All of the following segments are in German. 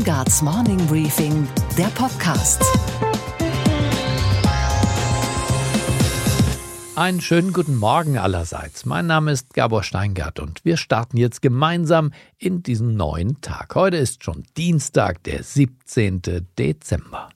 Weingarts Morning Briefing, der Podcast. Einen schönen guten Morgen allerseits. Mein Name ist Gabor Steingart und wir starten jetzt gemeinsam in diesen neuen Tag. Heute ist schon Dienstag, der 17. Dezember.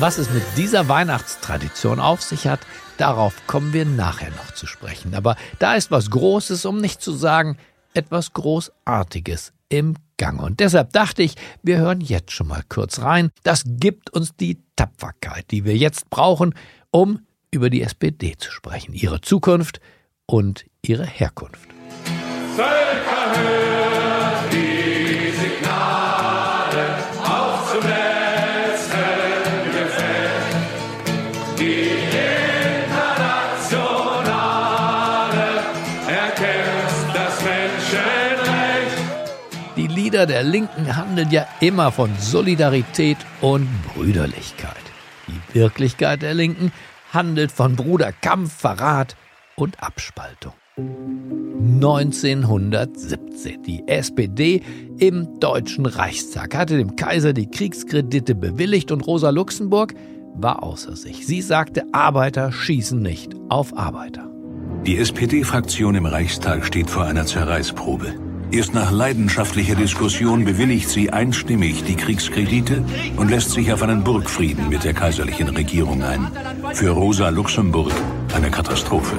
Was es mit dieser Weihnachtstradition auf sich hat, darauf kommen wir nachher noch zu sprechen. Aber da ist was Großes, um nicht zu sagen, etwas Großartiges im Gang. Und deshalb dachte ich, wir hören jetzt schon mal kurz rein. Das gibt uns die Tapferkeit, die wir jetzt brauchen, um über die SPD zu sprechen, ihre Zukunft und ihre Herkunft. Völkerhöhe! Lieder der Linken handeln ja immer von Solidarität und Brüderlichkeit. Die Wirklichkeit der Linken handelt von Bruderkampf, Verrat und Abspaltung. 1917. Die SPD im Deutschen Reichstag hatte dem Kaiser die Kriegskredite bewilligt und Rosa Luxemburg war außer sich. Sie sagte, Arbeiter schießen nicht auf Arbeiter. Die SPD-Fraktion im Reichstag steht vor einer Zerreißprobe. Erst nach leidenschaftlicher Diskussion bewilligt sie einstimmig die Kriegskredite und lässt sich auf einen Burgfrieden mit der kaiserlichen Regierung ein. Für Rosa Luxemburg eine Katastrophe.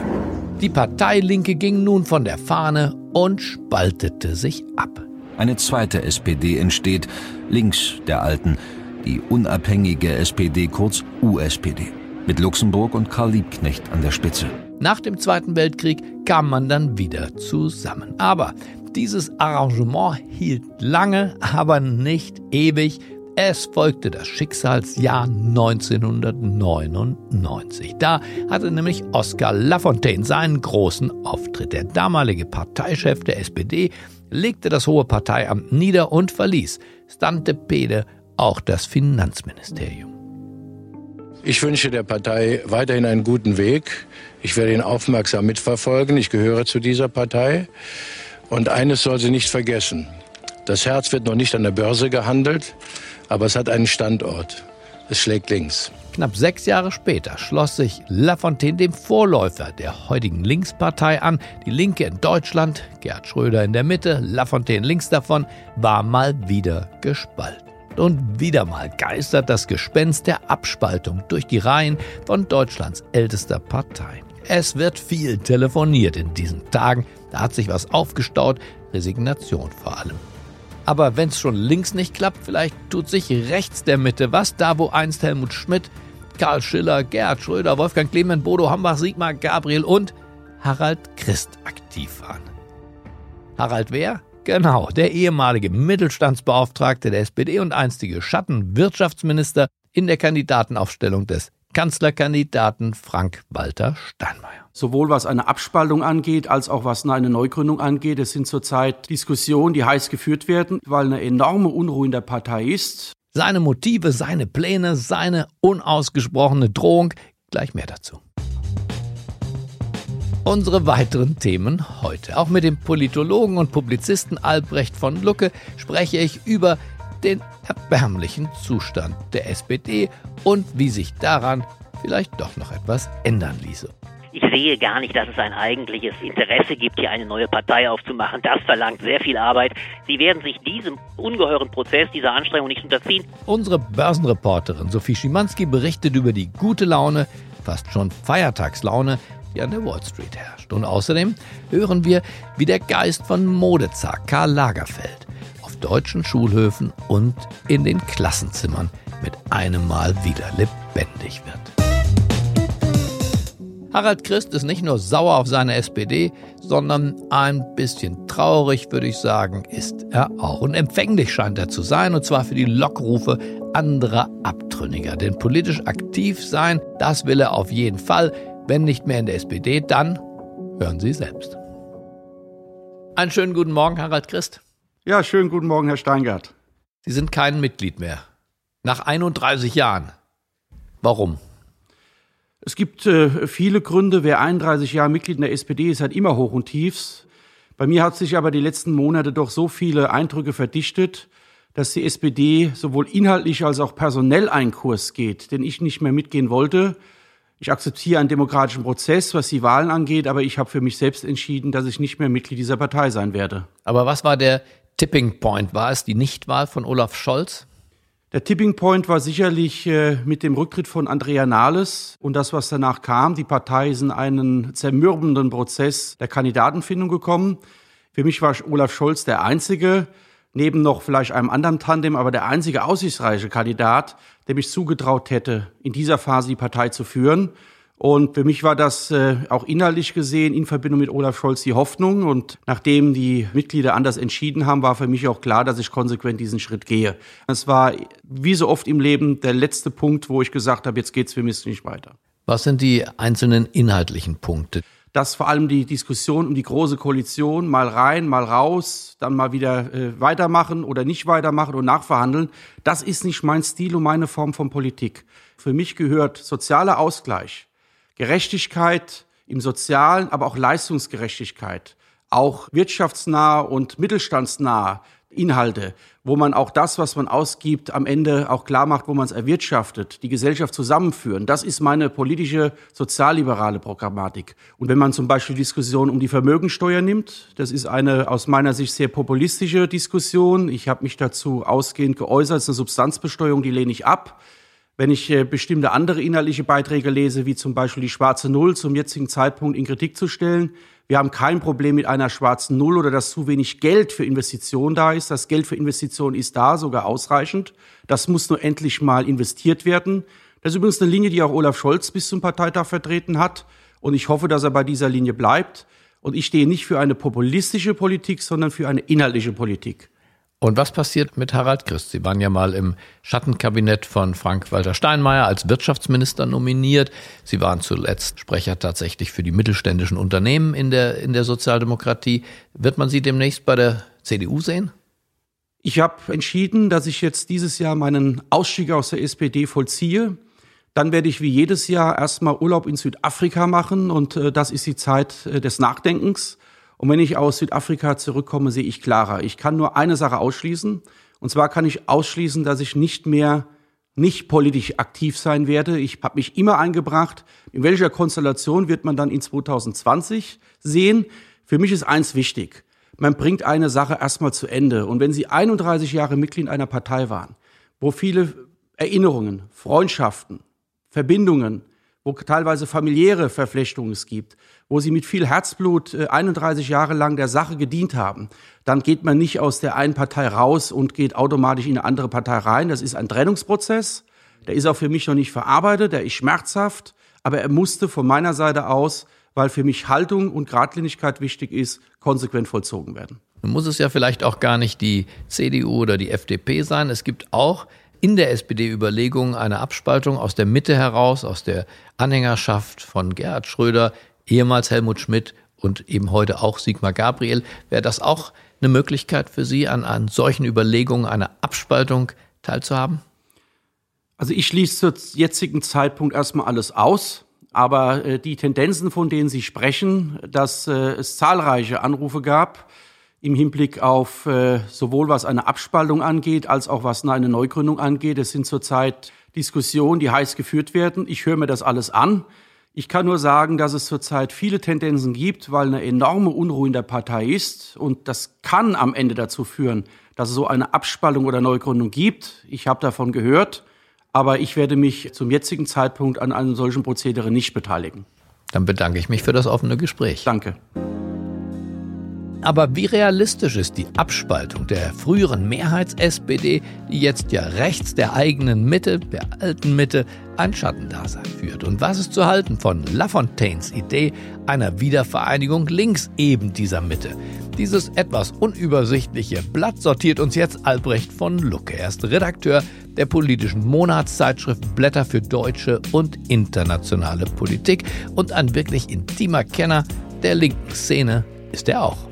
Die Partei Linke ging nun von der Fahne und spaltete sich ab. Eine zweite SPD entsteht, links der alten, die unabhängige SPD, kurz USPD, mit Luxemburg und Karl Liebknecht an der Spitze. Nach dem Zweiten Weltkrieg kam man dann wieder zusammen. Aber dieses Arrangement hielt lange, aber nicht ewig. Es folgte das Schicksalsjahr 1999. Da hatte nämlich Oskar Lafontaine seinen großen Auftritt. Der damalige Parteichef der SPD legte das hohe Parteiamt nieder und verließ Stante Pede auch das Finanzministerium. Ich wünsche der Partei weiterhin einen guten Weg. Ich werde ihn aufmerksam mitverfolgen. Ich gehöre zu dieser Partei. Und eines soll sie nicht vergessen. Das Herz wird noch nicht an der Börse gehandelt, aber es hat einen Standort. Es schlägt links. Knapp sechs Jahre später schloss sich Lafontaine dem Vorläufer der heutigen Linkspartei an. Die Linke in Deutschland, Gerd Schröder in der Mitte, Lafontaine links davon, war mal wieder gespalten. Und wieder mal geistert das Gespenst der Abspaltung durch die Reihen von Deutschlands ältester Partei. Es wird viel telefoniert in diesen Tagen. Da hat sich was aufgestaut, Resignation vor allem. Aber wenn es schon links nicht klappt, vielleicht tut sich rechts der Mitte was, da wo einst Helmut Schmidt, Karl Schiller, Gerhard Schröder, Wolfgang Clement, Bodo Hambach, Sigmar Gabriel und Harald Christ aktiv waren. Harald wer? Genau, der ehemalige Mittelstandsbeauftragte der SPD und einstige Schattenwirtschaftsminister in der Kandidatenaufstellung des Kanzlerkandidaten Frank-Walter Steinmeier. Sowohl was eine Abspaltung angeht, als auch was eine Neugründung angeht. Es sind zurzeit Diskussionen, die heiß geführt werden, weil eine enorme Unruhe in der Partei ist. Seine Motive, seine Pläne, seine unausgesprochene Drohung, gleich mehr dazu. Unsere weiteren Themen heute. Auch mit dem Politologen und Publizisten Albrecht von Lucke spreche ich über den erbärmlichen Zustand der SPD und wie sich daran vielleicht doch noch etwas ändern ließe. Ich sehe gar nicht, dass es ein eigentliches Interesse gibt, hier eine neue Partei aufzumachen. Das verlangt sehr viel Arbeit. Sie werden sich diesem ungeheuren Prozess, dieser Anstrengung nicht unterziehen. Unsere Börsenreporterin Sophie Schimanski berichtet über die gute Laune, fast schon Feiertagslaune, die an der Wall Street herrscht. Und außerdem hören wir, wie der Geist von Modezar Karl Lagerfeld deutschen Schulhöfen und in den Klassenzimmern mit einem Mal wieder lebendig wird. Harald Christ ist nicht nur sauer auf seine SPD, sondern ein bisschen traurig, würde ich sagen, ist er auch. Und empfänglich scheint er zu sein, und zwar für die Lockrufe anderer Abtrünniger. Denn politisch aktiv sein, das will er auf jeden Fall. Wenn nicht mehr in der SPD, dann hören Sie selbst. Einen schönen guten Morgen, Harald Christ. Ja, schönen guten Morgen, Herr Steingart. Sie sind kein Mitglied mehr. Nach 31 Jahren. Warum? Es gibt äh, viele Gründe. Wer 31 Jahre Mitglied in der SPD ist, hat immer Hoch und Tiefs. Bei mir hat sich aber die letzten Monate doch so viele Eindrücke verdichtet, dass die SPD sowohl inhaltlich als auch personell einen Kurs geht, den ich nicht mehr mitgehen wollte. Ich akzeptiere einen demokratischen Prozess, was die Wahlen angeht, aber ich habe für mich selbst entschieden, dass ich nicht mehr Mitglied dieser Partei sein werde. Aber was war der Tipping Point? War es die Nichtwahl von Olaf Scholz? Der Tipping Point war sicherlich äh, mit dem Rücktritt von Andrea Nahles und das, was danach kam. Die Partei ist in einen zermürbenden Prozess der Kandidatenfindung gekommen. Für mich war Olaf Scholz der einzige, neben noch vielleicht einem anderen Tandem, aber der einzige aussichtsreiche Kandidat, dem ich zugetraut hätte, in dieser Phase die Partei zu führen. Und für mich war das äh, auch inhaltlich gesehen in Verbindung mit Olaf Scholz die Hoffnung. Und nachdem die Mitglieder anders entschieden haben, war für mich auch klar, dass ich konsequent diesen Schritt gehe. Es war, wie so oft im Leben, der letzte Punkt, wo ich gesagt habe, jetzt geht's für mich nicht weiter. Was sind die einzelnen inhaltlichen Punkte? dass vor allem die Diskussion um die große Koalition mal rein, mal raus, dann mal wieder äh, weitermachen oder nicht weitermachen und nachverhandeln, das ist nicht mein Stil und meine Form von Politik. Für mich gehört sozialer Ausgleich, Gerechtigkeit im Sozialen, aber auch Leistungsgerechtigkeit, auch wirtschaftsnah und mittelstandsnah Inhalte, wo man auch das, was man ausgibt, am Ende auch klar macht, wo man es erwirtschaftet, die Gesellschaft zusammenführen. Das ist meine politische sozialliberale Programmatik. Und wenn man zum Beispiel Diskussion um die Vermögensteuer nimmt, das ist eine aus meiner Sicht sehr populistische Diskussion. Ich habe mich dazu ausgehend geäußert, es ist eine Substanzbesteuerung, die lehne ich ab. Wenn ich äh, bestimmte andere inhaltliche Beiträge lese, wie zum Beispiel die schwarze Null zum jetzigen Zeitpunkt in Kritik zu stellen, wir haben kein Problem mit einer schwarzen Null oder dass zu wenig Geld für Investitionen da ist. Das Geld für Investitionen ist da, sogar ausreichend. Das muss nur endlich mal investiert werden. Das ist übrigens eine Linie, die auch Olaf Scholz bis zum Parteitag vertreten hat. Und ich hoffe, dass er bei dieser Linie bleibt. Und ich stehe nicht für eine populistische Politik, sondern für eine inhaltliche Politik. Und was passiert mit Harald Christ? Sie waren ja mal im Schattenkabinett von Frank-Walter Steinmeier als Wirtschaftsminister nominiert. Sie waren zuletzt Sprecher tatsächlich für die mittelständischen Unternehmen in der, in der Sozialdemokratie. Wird man Sie demnächst bei der CDU sehen? Ich habe entschieden, dass ich jetzt dieses Jahr meinen Ausstieg aus der SPD vollziehe. Dann werde ich wie jedes Jahr erstmal Urlaub in Südafrika machen und äh, das ist die Zeit äh, des Nachdenkens. Und wenn ich aus Südafrika zurückkomme, sehe ich klarer. Ich kann nur eine Sache ausschließen. Und zwar kann ich ausschließen, dass ich nicht mehr nicht politisch aktiv sein werde. Ich habe mich immer eingebracht. In welcher Konstellation wird man dann in 2020 sehen? Für mich ist eins wichtig. Man bringt eine Sache erstmal zu Ende. Und wenn Sie 31 Jahre Mitglied einer Partei waren, wo viele Erinnerungen, Freundschaften, Verbindungen, wo teilweise familiäre Verflechtungen es gibt, wo sie mit viel Herzblut 31 äh, Jahre lang der Sache gedient haben, dann geht man nicht aus der einen Partei raus und geht automatisch in eine andere Partei rein. Das ist ein Trennungsprozess. Der ist auch für mich noch nicht verarbeitet, der ist schmerzhaft, aber er musste von meiner Seite aus, weil für mich Haltung und Gradlinigkeit wichtig ist, konsequent vollzogen werden. Nun muss es ja vielleicht auch gar nicht die CDU oder die FDP sein. Es gibt auch in der SPD Überlegungen eine Abspaltung aus der Mitte heraus, aus der Anhängerschaft von Gerhard Schröder ehemals Helmut Schmidt und eben heute auch Sigmar Gabriel. Wäre das auch eine Möglichkeit für Sie, an, an solchen Überlegungen einer Abspaltung teilzuhaben? Also ich schließe zum jetzigen Zeitpunkt erstmal alles aus. Aber äh, die Tendenzen, von denen Sie sprechen, dass äh, es zahlreiche Anrufe gab im Hinblick auf äh, sowohl was eine Abspaltung angeht, als auch was eine Neugründung angeht. Es sind zurzeit Diskussionen, die heiß geführt werden. Ich höre mir das alles an. Ich kann nur sagen, dass es zurzeit viele Tendenzen gibt, weil eine enorme Unruhe in der Partei ist. Und das kann am Ende dazu führen, dass es so eine Abspaltung oder Neugründung gibt. Ich habe davon gehört, aber ich werde mich zum jetzigen Zeitpunkt an einem solchen Prozedere nicht beteiligen. Dann bedanke ich mich für das offene Gespräch. Danke. Aber wie realistisch ist die Abspaltung der früheren Mehrheits-SPD, die jetzt ja rechts der eigenen Mitte, der alten Mitte, ein Schattendasein führt? Und was ist zu halten von Lafontaines Idee einer Wiedervereinigung links eben dieser Mitte? Dieses etwas unübersichtliche Blatt sortiert uns jetzt Albrecht von Lucke. Er ist Redakteur der politischen Monatszeitschrift Blätter für deutsche und internationale Politik und ein wirklich intimer Kenner der linken Szene ist er auch.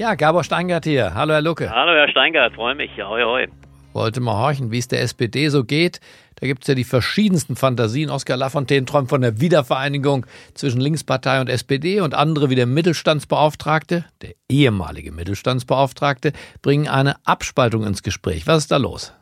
Ja, Gabor Steingart hier. Hallo, Herr Lucke. Hallo, Herr Steingart, freue mich. Hoi, hoi. Wollte mal horchen, wie es der SPD so geht. Da gibt es ja die verschiedensten Fantasien. Oskar Lafontaine träumt von der Wiedervereinigung zwischen Linkspartei und SPD und andere wie der Mittelstandsbeauftragte, der ehemalige Mittelstandsbeauftragte, bringen eine Abspaltung ins Gespräch. Was ist da los?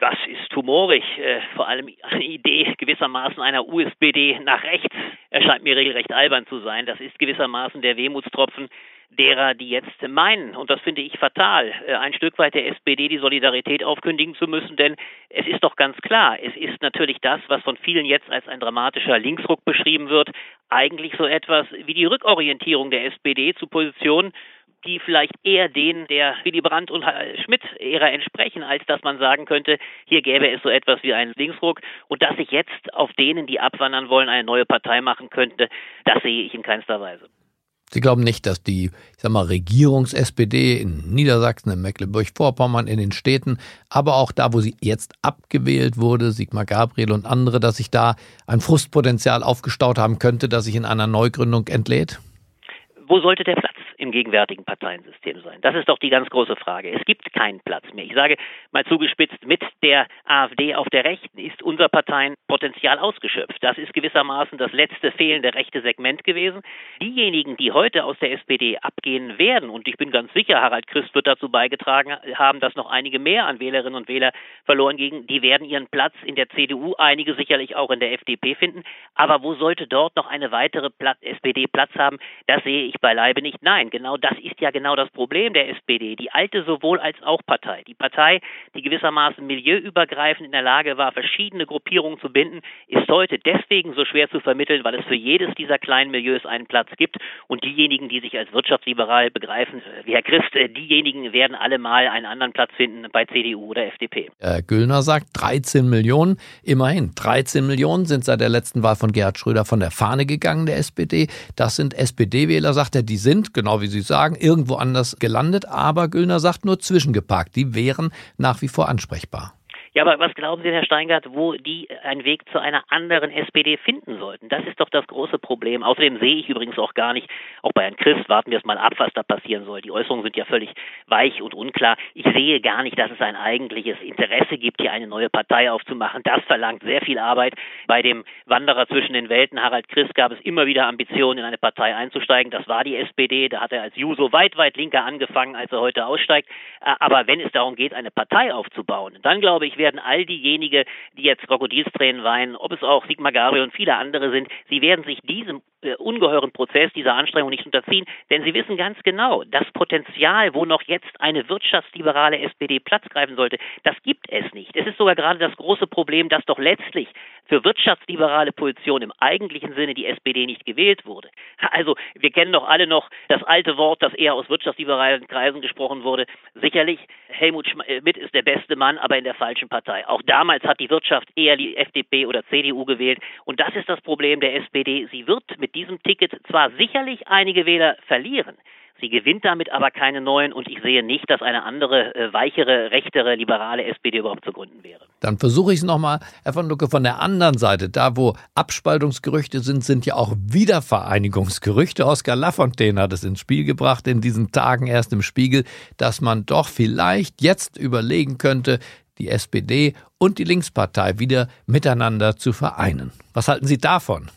Das ist humorig. Äh, vor allem eine Idee gewissermaßen einer USPD nach rechts erscheint mir regelrecht albern zu sein. Das ist gewissermaßen der Wehmutstropfen derer, die jetzt meinen, und das finde ich fatal, äh, ein Stück weit der SPD die Solidarität aufkündigen zu müssen, denn es ist doch ganz klar, es ist natürlich das, was von vielen jetzt als ein dramatischer Linksruck beschrieben wird, eigentlich so etwas wie die Rückorientierung der SPD zu Positionen, die vielleicht eher denen der Willy Brandt und Schmidt-Ära entsprechen, als dass man sagen könnte, hier gäbe es so etwas wie einen Linksruck und dass sich jetzt auf denen, die abwandern wollen, eine neue Partei machen könnte, das sehe ich in keinster Weise. Sie glauben nicht, dass die, ich sag mal, Regierungs-SPD in Niedersachsen, in Mecklenburg-Vorpommern, in den Städten, aber auch da, wo sie jetzt abgewählt wurde, Sigmar Gabriel und andere, dass sich da ein Frustpotenzial aufgestaut haben könnte, das sich in einer Neugründung entlädt? Wo sollte der Platz gegenwärtigen Parteiensystem sein? Das ist doch die ganz große Frage. Es gibt keinen Platz mehr. Ich sage mal zugespitzt, mit der AfD auf der Rechten ist unser Parteienpotenzial ausgeschöpft. Das ist gewissermaßen das letzte fehlende rechte Segment gewesen. Diejenigen, die heute aus der SPD abgehen werden, und ich bin ganz sicher, Harald Christ wird dazu beigetragen haben, dass noch einige mehr an Wählerinnen und Wähler verloren gingen, die werden ihren Platz in der CDU, einige sicherlich auch in der FDP finden. Aber wo sollte dort noch eine weitere SPD Platz haben? Das sehe ich beileibe nicht. Nein, genau das ist ja genau das Problem der SPD. Die alte sowohl als auch Partei. Die Partei, die gewissermaßen milieuübergreifend in der Lage war, verschiedene Gruppierungen zu binden, ist heute deswegen so schwer zu vermitteln, weil es für jedes dieser kleinen Milieus einen Platz gibt. Und diejenigen, die sich als wirtschaftsliberal begreifen, wie Herr Christ, äh, diejenigen werden alle mal einen anderen Platz finden bei CDU oder FDP. Herr Güllner sagt 13 Millionen. Immerhin, 13 Millionen sind seit der letzten Wahl von Gerhard Schröder von der Fahne gegangen, der SPD. Das sind SPD-Wähler, sagt er, die sind, genau wie Sie sagen, irgendwo anders gelandet. Aber Güllner sagt nur zwischengeparkt. Die wären nach wie vor ansprechbar. Ja, aber was glauben Sie, Herr Steingart, wo die einen Weg zu einer anderen SPD finden sollten? Das ist doch das große Problem. Außerdem sehe ich übrigens auch gar nicht, auch bei Herrn Christ, warten wir es mal ab, was da passieren soll. Die Äußerungen sind ja völlig weich und unklar. Ich sehe gar nicht, dass es ein eigentliches Interesse gibt, hier eine neue Partei aufzumachen. Das verlangt sehr viel Arbeit. Bei dem Wanderer zwischen den Welten, Harald Christ, gab es immer wieder Ambitionen, in eine Partei einzusteigen. Das war die SPD. Da hat er als Juso weit, weit linker angefangen, als er heute aussteigt. Aber wenn es darum geht, eine Partei aufzubauen, dann glaube ich, werden all diejenigen, die jetzt Krokodilstränen weinen, ob es auch Sigmar Gabriel und viele andere sind, sie werden sich diesem äh, ungeheuren Prozess, dieser Anstrengung nicht unterziehen, denn sie wissen ganz genau, das Potenzial, wo noch jetzt eine wirtschaftsliberale SPD Platz greifen sollte, das gibt es nicht. Es ist sogar gerade das große Problem, dass doch letztlich für wirtschaftsliberale Positionen im eigentlichen Sinne die SPD nicht gewählt wurde. Also wir kennen doch alle noch das alte Wort, das eher aus wirtschaftsliberalen Kreisen gesprochen wurde. Sicherlich, Helmut Schmidt ist der beste Mann, aber in der falschen Partei. Auch damals hat die Wirtschaft eher die FDP oder CDU gewählt. Und das ist das Problem der SPD. Sie wird mit diesem Ticket zwar sicherlich einige Wähler verlieren, Sie gewinnt damit aber keine neuen und ich sehe nicht, dass eine andere, äh, weichere, rechtere, liberale SPD überhaupt zu gründen wäre. Dann versuche ich es nochmal, Herr von Lucke, von der anderen Seite. Da, wo Abspaltungsgerüchte sind, sind ja auch Wiedervereinigungsgerüchte. Oskar Lafontaine hat es ins Spiel gebracht, in diesen Tagen erst im Spiegel, dass man doch vielleicht jetzt überlegen könnte, die SPD und die Linkspartei wieder miteinander zu vereinen. Was halten Sie davon?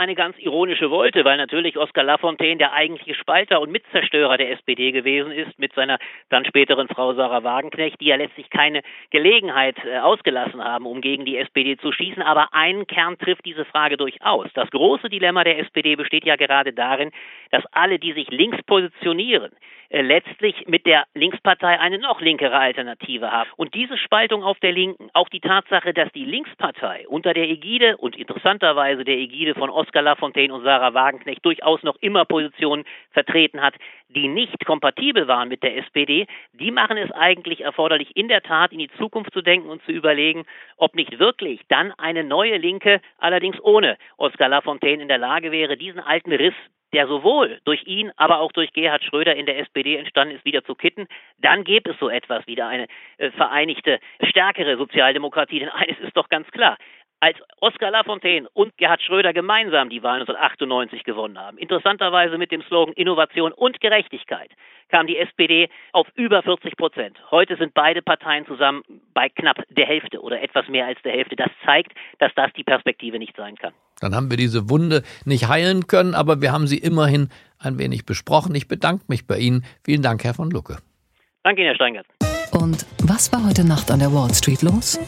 Eine ganz ironische Wolte, weil natürlich Oskar Lafontaine der eigentliche Spalter und Mitzerstörer der SPD gewesen ist, mit seiner dann späteren Frau Sarah Wagenknecht, die ja letztlich keine Gelegenheit äh, ausgelassen haben, um gegen die SPD zu schießen. Aber einen Kern trifft diese Frage durchaus. Das große Dilemma der SPD besteht ja gerade darin, dass alle, die sich links positionieren, letztlich mit der Linkspartei eine noch linkere Alternative haben. Und diese Spaltung auf der Linken, auch die Tatsache, dass die Linkspartei unter der Ägide und interessanterweise der Ägide von Oskar Lafontaine und Sarah Wagenknecht durchaus noch immer Positionen vertreten hat, die nicht kompatibel waren mit der SPD, die machen es eigentlich erforderlich, in der Tat in die Zukunft zu denken und zu überlegen, ob nicht wirklich dann eine neue Linke, allerdings ohne Oskar Lafontaine in der Lage wäre, diesen alten Riss der sowohl durch ihn, aber auch durch Gerhard Schröder in der SPD entstanden ist, wieder zu kitten, dann gäbe es so etwas wieder eine äh, vereinigte, stärkere Sozialdemokratie. Denn eines ist doch ganz klar, als Oskar Lafontaine und Gerhard Schröder gemeinsam die Wahl 1998 gewonnen haben, interessanterweise mit dem Slogan Innovation und Gerechtigkeit, kam die SPD auf über 40 Prozent. Heute sind beide Parteien zusammen bei knapp der Hälfte oder etwas mehr als der Hälfte. Das zeigt, dass das die Perspektive nicht sein kann. Dann haben wir diese Wunde nicht heilen können, aber wir haben sie immerhin ein wenig besprochen. Ich bedanke mich bei Ihnen. Vielen Dank, Herr von Lucke. Danke Ihnen, Herr Steingart. Und was war heute Nacht an der Wall Street los?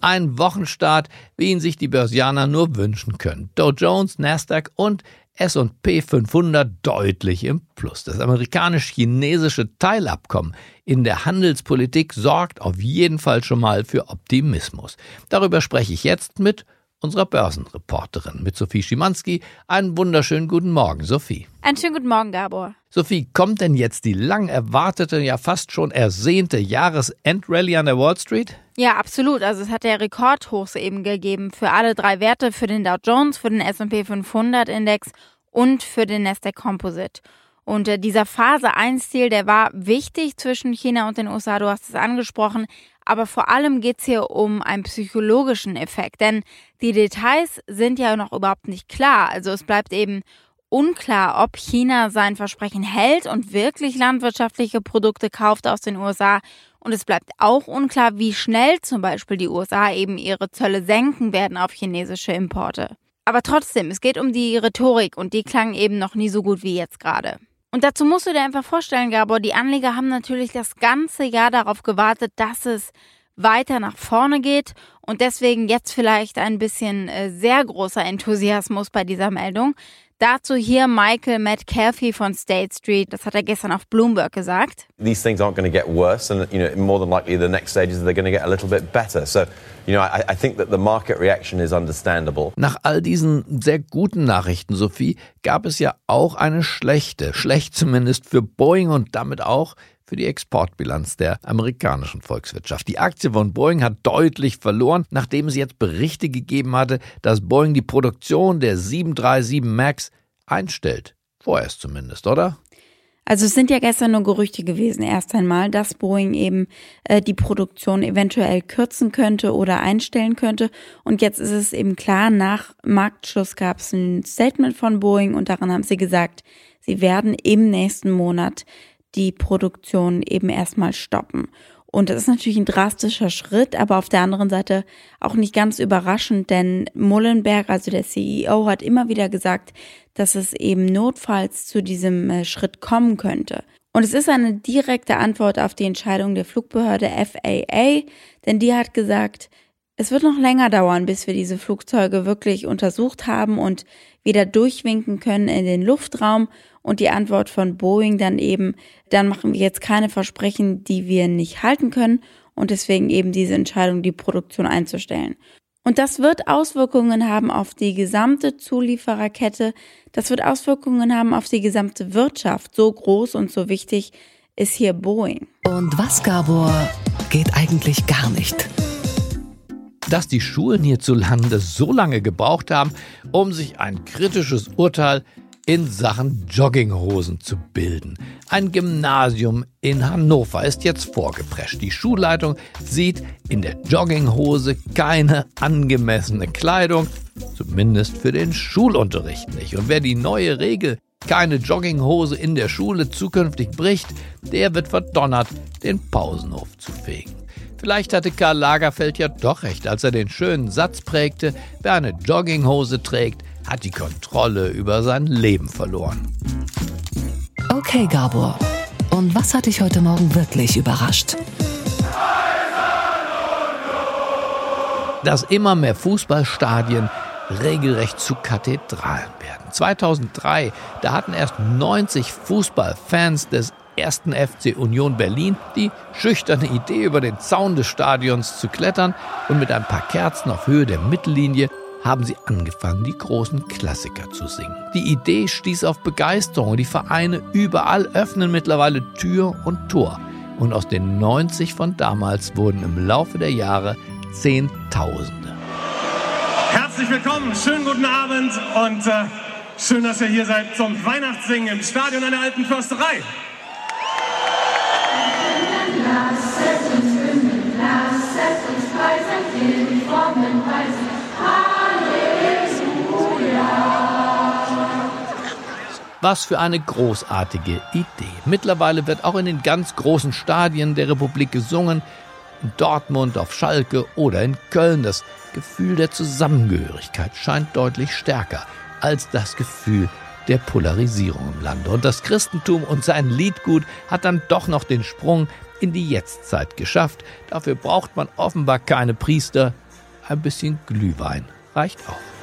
Ein Wochenstart, wie ihn sich die Börsianer nur wünschen können. Dow Jones, Nasdaq und S&P 500 deutlich im Plus. Das amerikanisch-chinesische Teilabkommen in der Handelspolitik sorgt auf jeden Fall schon mal für Optimismus. Darüber spreche ich jetzt mit unserer Börsenreporterin, mit Sophie Schimanski. Einen wunderschönen guten Morgen, Sophie. Einen schönen guten Morgen, Gabor. Sophie, kommt denn jetzt die lang erwartete, ja fast schon ersehnte Jahresendrallye an der Wall Street? Ja, absolut. Also es hat ja Rekordhochs eben gegeben für alle drei Werte, für den Dow Jones, für den S&P 500 Index und für den Nasdaq Composite. Und äh, dieser Phase 1 Deal, der war wichtig zwischen China und den USA, du hast es angesprochen, aber vor allem geht es hier um einen psychologischen Effekt, denn die Details sind ja noch überhaupt nicht klar. Also es bleibt eben unklar, ob China sein Versprechen hält und wirklich landwirtschaftliche Produkte kauft aus den USA. Und es bleibt auch unklar, wie schnell zum Beispiel die USA eben ihre Zölle senken werden auf chinesische Importe. Aber trotzdem, es geht um die Rhetorik und die klang eben noch nie so gut wie jetzt gerade. Und dazu musst du dir einfach vorstellen, Gabor, die Anleger haben natürlich das ganze Jahr darauf gewartet, dass es weiter nach vorne geht und deswegen jetzt vielleicht ein bisschen äh, sehr großer Enthusiasmus bei dieser Meldung. Dazu hier Michael McCarthy von State Street. Das hat er gestern auf Bloomberg gesagt. These things aren't going to get worse, and you know, more than likely, the next stages they're going to get a little bit better. So, you know, I, I think that the market reaction is understandable. Nach all diesen sehr guten Nachrichten, Sophie, gab es ja auch eine schlechte, schlecht zumindest für Boeing und damit auch für die Exportbilanz der amerikanischen Volkswirtschaft. Die Aktie von Boeing hat deutlich verloren, nachdem es jetzt Berichte gegeben hatte, dass Boeing die Produktion der 737 MAX einstellt. Vorerst zumindest, oder? Also es sind ja gestern nur Gerüchte gewesen, erst einmal, dass Boeing eben äh, die Produktion eventuell kürzen könnte oder einstellen könnte. Und jetzt ist es eben klar, nach Marktschluss gab es ein Statement von Boeing und daran haben sie gesagt, sie werden im nächsten Monat die Produktion eben erstmal stoppen. Und das ist natürlich ein drastischer Schritt, aber auf der anderen Seite auch nicht ganz überraschend, denn Mullenberg, also der CEO, hat immer wieder gesagt, dass es eben notfalls zu diesem äh, Schritt kommen könnte. Und es ist eine direkte Antwort auf die Entscheidung der Flugbehörde FAA, denn die hat gesagt, es wird noch länger dauern, bis wir diese Flugzeuge wirklich untersucht haben und wieder durchwinken können in den Luftraum und die Antwort von Boeing dann eben, dann machen wir jetzt keine Versprechen, die wir nicht halten können und deswegen eben diese Entscheidung, die Produktion einzustellen. Und das wird Auswirkungen haben auf die gesamte Zuliefererkette, das wird Auswirkungen haben auf die gesamte Wirtschaft. So groß und so wichtig ist hier Boeing. Und was, Gabor, geht eigentlich gar nicht? Dass die Schulen hierzulande so lange gebraucht haben, um sich ein kritisches Urteil in Sachen Jogginghosen zu bilden. Ein Gymnasium in Hannover ist jetzt vorgeprescht. Die Schulleitung sieht in der Jogginghose keine angemessene Kleidung, zumindest für den Schulunterricht nicht. Und wer die neue Regel keine Jogginghose in der Schule zukünftig bricht, der wird verdonnert, den Pausenhof zu fegen. Vielleicht hatte Karl Lagerfeld ja doch recht, als er den schönen Satz prägte, wer eine Jogginghose trägt, hat die Kontrolle über sein Leben verloren. Okay, Gabor. Und was hat dich heute Morgen wirklich überrascht? Dass immer mehr Fußballstadien regelrecht zu Kathedralen werden. 2003, da hatten erst 90 Fußballfans des ersten FC Union Berlin die schüchterne Idee, über den Zaun des Stadions zu klettern und mit ein paar Kerzen auf Höhe der Mittellinie haben sie angefangen, die großen Klassiker zu singen. Die Idee stieß auf Begeisterung. Die Vereine überall öffnen mittlerweile Tür und Tor. Und aus den 90 von damals wurden im Laufe der Jahre Zehntausende. Herzlich willkommen, schönen guten Abend und äh, schön, dass ihr hier seid zum Weihnachtssingen im Stadion einer alten Försterei. Was für eine großartige Idee. Mittlerweile wird auch in den ganz großen Stadien der Republik gesungen, in Dortmund, auf Schalke oder in Köln. Das Gefühl der Zusammengehörigkeit scheint deutlich stärker als das Gefühl der Polarisierung im Lande. Und das Christentum und sein Liedgut hat dann doch noch den Sprung in die Jetztzeit geschafft. Dafür braucht man offenbar keine Priester. Ein bisschen Glühwein reicht auch.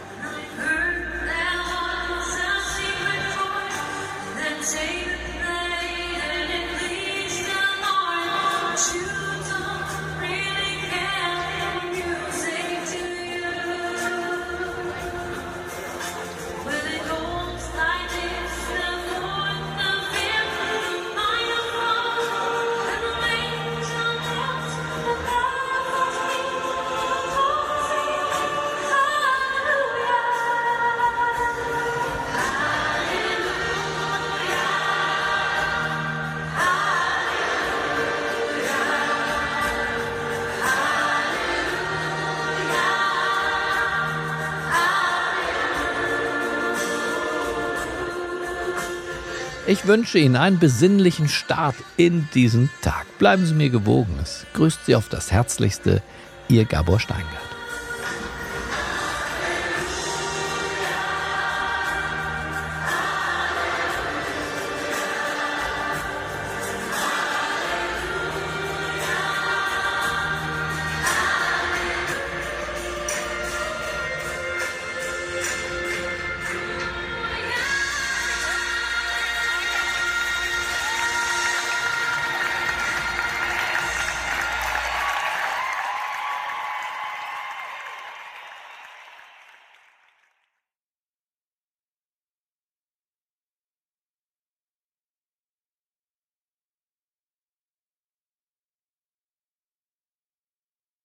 Ich wünsche Ihnen einen besinnlichen Start in diesen Tag. Bleiben Sie mir gewogen. Es grüßt Sie auf das Herzlichste, Ihr Gabor Steingart.